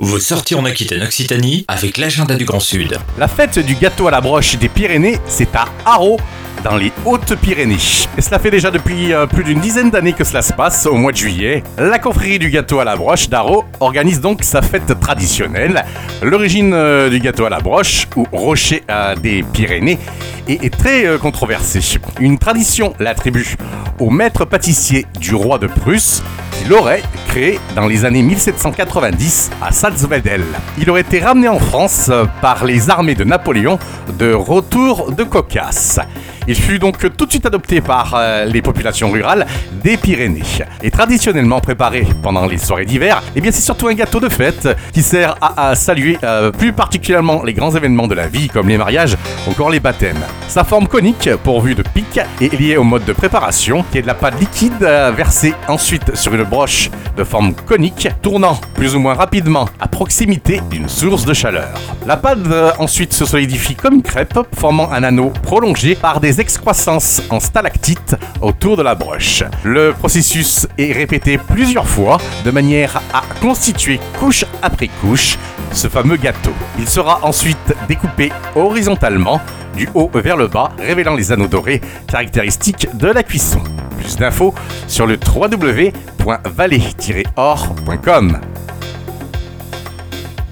Vous sortez en Aquitaine-Occitanie avec l'agenda du Grand Sud. La fête du gâteau à la broche des Pyrénées, c'est à Haro, dans les Hautes-Pyrénées. Et cela fait déjà depuis euh, plus d'une dizaine d'années que cela se passe au mois de juillet. La confrérie du gâteau à la broche d'Haro organise donc sa fête traditionnelle. L'origine euh, du gâteau à la broche, ou rocher euh, des Pyrénées, est, très controversée. Une tradition l'attribue au maître pâtissier du roi de Prusse, qui l'aurait dans les années 1790 à Salzwedel. Il aurait été ramené en France euh, par les armées de Napoléon de retour de Caucase. Il fut donc tout de suite adopté par euh, les populations rurales des Pyrénées. Et traditionnellement préparé pendant les soirées d'hiver, eh bien c'est surtout un gâteau de fête qui sert à, à saluer euh, plus particulièrement les grands événements de la vie comme les mariages ou encore les baptêmes. Sa forme conique, pourvue de pics, est liée au mode de préparation qui est de la pâte liquide euh, versée ensuite sur une broche de forme conique, tournant plus ou moins rapidement à proximité d'une source de chaleur. La pâte euh, ensuite se solidifie comme une crêpe, formant un anneau prolongé par des excroissances en stalactites autour de la broche. Le processus est répété plusieurs fois de manière à constituer couche après couche ce fameux gâteau. Il sera ensuite découpé horizontalement du haut vers le bas, révélant les anneaux dorés caractéristiques de la cuisson. Plus d'infos sur le www.valet-or.com.